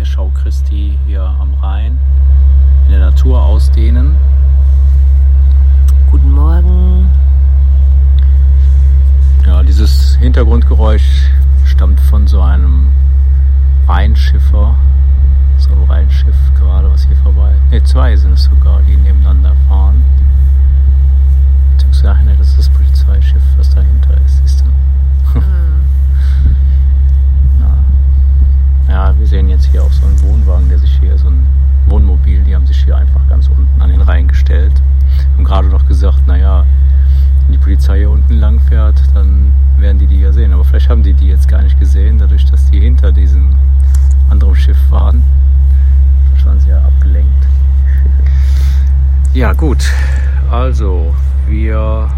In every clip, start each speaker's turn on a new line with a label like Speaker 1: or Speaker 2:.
Speaker 1: der Schau Christi hier am Rhein in der Natur ausdehnen.
Speaker 2: Guten Morgen.
Speaker 1: Ja, dieses Hintergrundgeräusch stammt von so einem Rheinschiffer. So ein Rheinschiff gerade, was hier vorbei. Ne, zwei sind es sogar, die nebeneinander fahren. Beziehungsweise, das ist das Polizeischiff, was dahinter ist, siehst du? Mhm. Ja, wir sehen jetzt hier auch so einen Wohnwagen, der sich hier, so ein Wohnmobil, die haben sich hier einfach ganz unten an den Rhein gestellt. Haben gerade noch gesagt, naja, wenn die Polizei hier unten lang fährt, dann werden die die ja sehen. Aber vielleicht haben die die jetzt gar nicht gesehen, dadurch, dass die hinter diesem anderen Schiff waren. Da waren sie ja abgelenkt. Ja, gut. Also, wir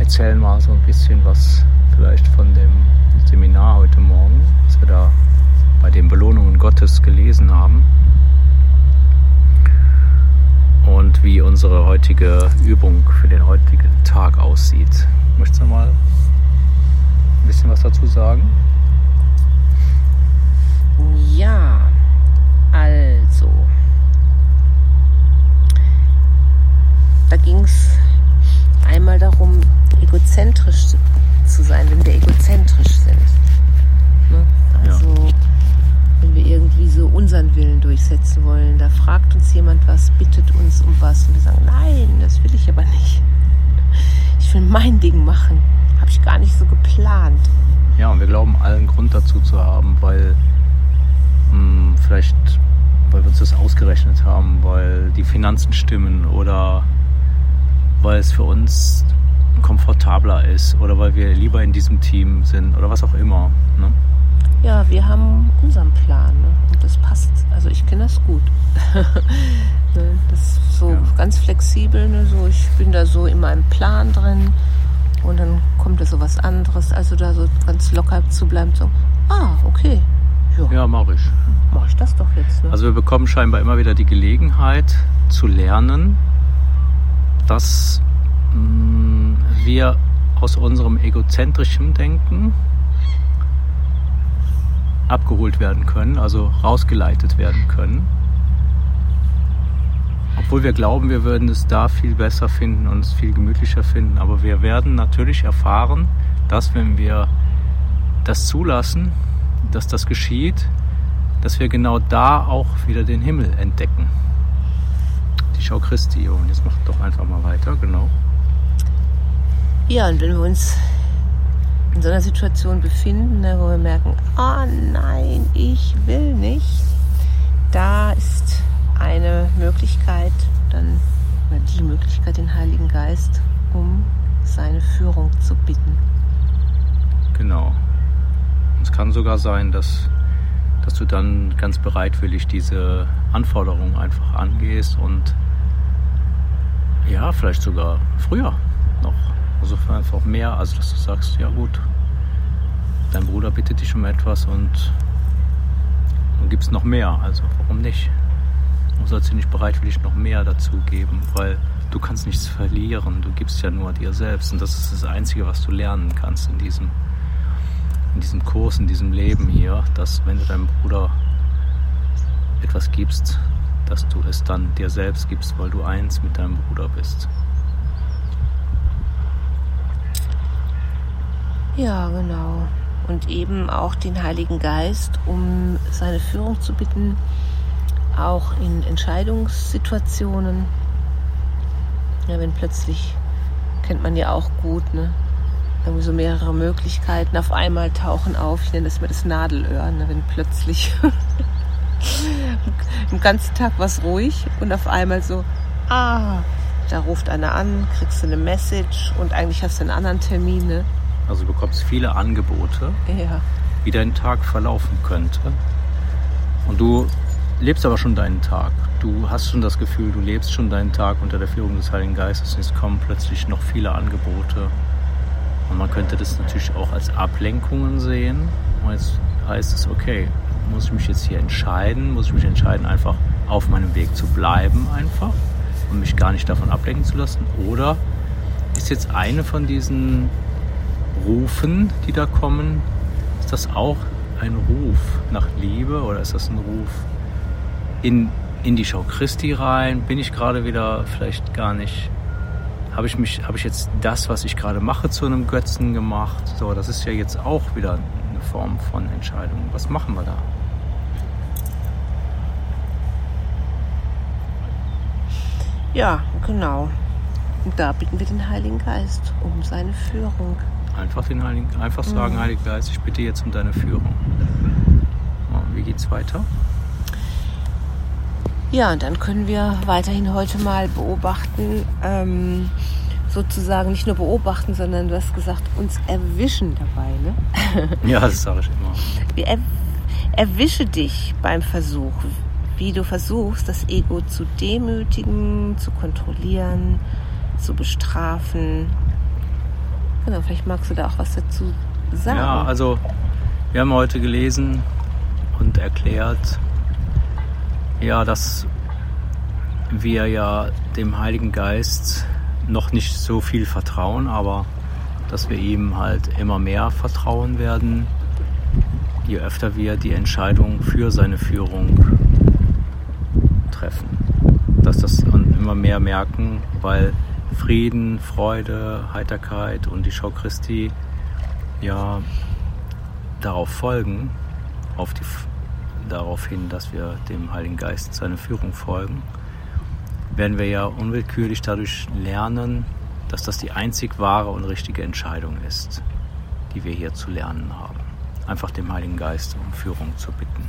Speaker 1: erzählen mal so ein bisschen was vielleicht von dem Seminar heute Morgen, was wir da bei den Belohnungen Gottes gelesen haben. Und wie unsere heutige Übung für den heutigen Tag aussieht. Möchtest du mal ein bisschen was dazu sagen?
Speaker 2: Ja, also. Da ging es einmal darum, egozentrisch zu sein, wenn wir egozentrisch sind. Ne? Also ja wenn wir irgendwie so unseren Willen durchsetzen wollen. Da fragt uns jemand was, bittet uns um was und wir sagen, nein, das will ich aber nicht. Ich will mein Ding machen. Habe ich gar nicht so geplant.
Speaker 1: Ja, und wir glauben allen Grund dazu zu haben, weil mh, hm, vielleicht, weil wir uns das ausgerechnet haben, weil die Finanzen stimmen oder weil es für uns komfortabler ist oder weil wir lieber in diesem Team sind oder was auch immer. Ne?
Speaker 2: Ja, wir haben unseren Plan ne? und das passt. Also ich kenne das gut. Ne, das ist so ja. ganz flexibel. Ne? So, ich bin da so in meinem Plan drin und dann kommt da so was anderes. Also da so ganz locker zu bleiben, so, ah, okay.
Speaker 1: Ja, ja mach ich.
Speaker 2: Mach ich das doch jetzt. Ne?
Speaker 1: Also wir bekommen scheinbar immer wieder die Gelegenheit zu lernen, dass mh, mm, wir aus unserem egozentrischen Denken abgeholt werden können, also rausgeleitet werden können. Obwohl wir glauben, wir würden es da viel besser finden und es viel gemütlicher finden. Aber wir werden natürlich erfahren, dass wenn wir das zulassen, dass das geschieht, dass wir genau da auch wieder den Himmel entdecken. Die Schau Christi. Und jetzt macht doch einfach mal weiter, genau.
Speaker 2: Ja, und wenn wir uns so einer Situation befinden, ne, wo wir merken, oh nein, ich will nicht, da ist eine Möglichkeit, dann oder die Möglichkeit, den Heiligen Geist um seine Führung zu bitten.
Speaker 1: Genau. Es kann sogar sein, dass, dass du dann ganz bereitwillig diese Anforderungen einfach angehst und ja, vielleicht sogar früher noch also einfach mehr, also dass du sagst, ja gut, dein Bruder bittet dich um etwas und du gibst noch mehr. Also warum nicht? Du sollst dir nicht bereitwillig noch mehr dazu geben, weil du kannst nichts verlieren. Du gibst ja nur dir selbst. Und das ist das Einzige, was du lernen kannst in diesem, in diesem Kurs, in diesem Leben hier, dass wenn du deinem Bruder etwas gibst, dass du es dann dir selbst gibst, weil du eins mit deinem Bruder bist.
Speaker 2: Ja, genau. Und eben auch den Heiligen Geist, um seine Führung zu bitten, auch in Entscheidungssituationen. Ja, wenn plötzlich, kennt man ja auch gut, ne? Irgendwie so mehrere Möglichkeiten auf einmal tauchen auf. Ich nenne das mal das Nadelöhr, ne? wenn plötzlich den ganzen Tag was ruhig und auf einmal so, ah, da ruft einer an, kriegst du eine Message und eigentlich hast du einen anderen Termin. Ne?
Speaker 1: Also du bekommst viele Angebote,
Speaker 2: Ja.
Speaker 1: wie dein Tag verlaufen könnte. Und du lebst aber schon deinen Tag. Du hast schon das Gefühl, du lebst schon deinen Tag unter der Führung des Heiligen Geistes. Und es kommen plötzlich noch viele Angebote. Und man könnte das natürlich auch als Ablenkungen sehen. Und jetzt heißt es, okay, muss ich mich jetzt hier entscheiden? Muss ich mich entscheiden, einfach auf meinem Weg zu bleiben einfach und mich gar nicht davon ablenken zu lassen? Oder ist jetzt eine von diesen Rufen, die da kommen, ist das auch ein Ruf nach Liebe oder ist das ein Ruf in, in die Schau Christi rein? Bin ich gerade wieder vielleicht gar nicht, habe ich mich, habe ich jetzt das, was ich gerade mache, zu einem Götzen gemacht? So, das ist ja jetzt auch wieder eine Form von Entscheidung. Was machen wir da?
Speaker 2: Ja, genau. Und da bitten wir den Heiligen Geist um seine Führung.
Speaker 1: Einfach den Heiligen, einfach sagen, Heiliger Geist, ich bitte jetzt um deine Führung. Ja, wie geht's weiter?
Speaker 2: Ja, und dann können wir weiterhin heute mal beobachten, ähm, sozusagen nicht nur beobachten, sondern du hast gesagt, uns erwischen dabei. Ne?
Speaker 1: Ja, das sage ich immer.
Speaker 2: Wir er, erwische dich beim Versuch, wie du versuchst, das Ego zu demütigen, zu kontrollieren, zu bestrafen. Genau, vielleicht magst du da auch was dazu sagen.
Speaker 1: Ja, also wir haben heute gelesen und erklärt, ja, dass wir ja dem Heiligen Geist noch nicht so viel vertrauen, aber dass wir ihm halt immer mehr vertrauen werden, je öfter wir die Entscheidung für seine Führung treffen. Dass das und immer mehr merken, weil Frieden, Freude, Heiterkeit und die Schau Christi ja darauf folgen, auf die, darauf hin, dass wir dem Heiligen Geist seine Führung folgen, werden wir ja unwillkürlich dadurch lernen, dass das die einzig wahre und richtige Entscheidung ist, die wir hier zu lernen haben. Einfach dem Heiligen Geist um Führung zu bitten.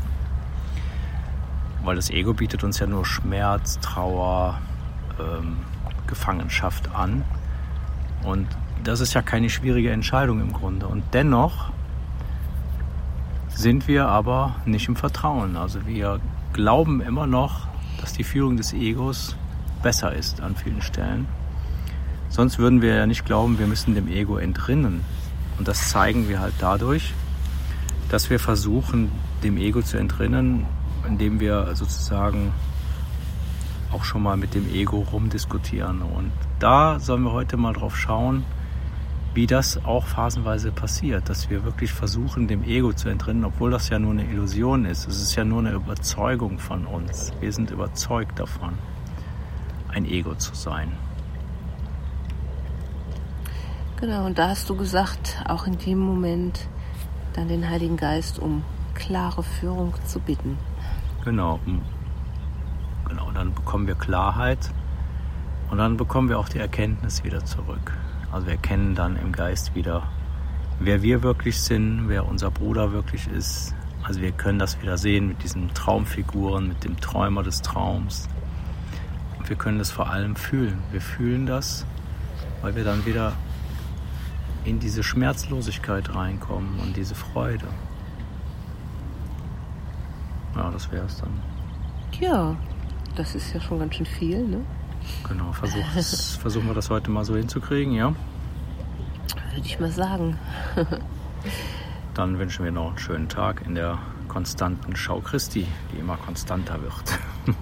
Speaker 1: Weil das Ego bietet uns ja nur Schmerz, Trauer, ähm, Gefangenschaft an. Und das ist ja keine schwierige Entscheidung im Grunde. Und dennoch sind wir aber nicht im Vertrauen. Also wir glauben immer noch, dass die Führung des Egos besser ist an vielen Stellen. Sonst würden wir ja nicht glauben, wir müssen dem Ego entrinnen. Und das zeigen wir halt dadurch, dass wir versuchen, dem Ego zu entrinnen, indem wir sozusagen auch schon mal mit dem Ego rumdiskutieren. Und da sollen wir heute mal drauf schauen, wie das auch phasenweise passiert, dass wir wirklich versuchen, dem Ego zu entrinnen, obwohl das ja nur eine Illusion ist. Es ist ja nur eine Überzeugung von uns. Wir sind überzeugt davon, ein Ego zu sein.
Speaker 2: Genau, und da hast du gesagt, auch in dem Moment dann den Heiligen Geist um klare Führung zu bitten.
Speaker 1: Genau. Genau, dann bekommen wir Klarheit und dann bekommen wir auch die Erkenntnis wieder zurück. Also wir erkennen dann im Geist wieder, wer wir wirklich sind, wer unser Bruder wirklich ist. Also wir können das wieder sehen mit diesen Traumfiguren, mit dem Träumer des Traums. Und wir können das vor allem fühlen. Wir fühlen das, weil wir dann wieder in diese Schmerzlosigkeit reinkommen und diese Freude. Ja, das wäre es dann.
Speaker 2: Ja, das ist ja schon ganz schön viel, ne?
Speaker 1: Genau, versuch, versuchen wir das heute mal so hinzukriegen, ja?
Speaker 2: Würde ich mal sagen.
Speaker 1: Dann wünschen wir noch einen schönen Tag in der konstanten Schau Christi, die immer konstanter wird.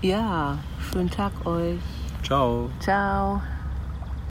Speaker 2: Ja, schönen Tag euch.
Speaker 1: Ciao.
Speaker 2: Ciao.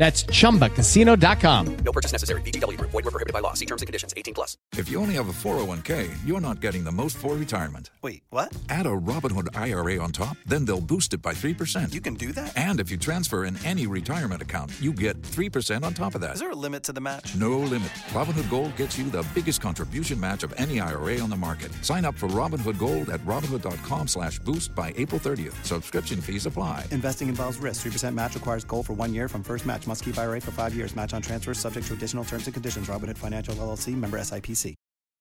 Speaker 3: That's chumbacasino.com.
Speaker 4: No purchase necessary. VGW Group. Void were prohibited by law. See terms and conditions. 18 plus.
Speaker 5: If you only have a 401k, you're not getting the most for retirement.
Speaker 6: Wait, what?
Speaker 5: Add a Robinhood IRA on top, then they'll boost it by 3%.
Speaker 6: You can do that?
Speaker 5: and if you transfer in any retirement account, you get 3% on top of that.
Speaker 6: Is there a limit to the match?
Speaker 5: No limit. Robinhood Gold gets you the biggest contribution match of any IRA on the market. Sign up for Robinhood Gold at Robinhood.com slash boost by April 30th. Subscription fees apply.
Speaker 6: Investing involves risk. 3% match requires gold for one year from first match. Must keep IRA for five years. Match on transfers subject to additional terms and conditions. Robinhood Financial LLC member SIPC.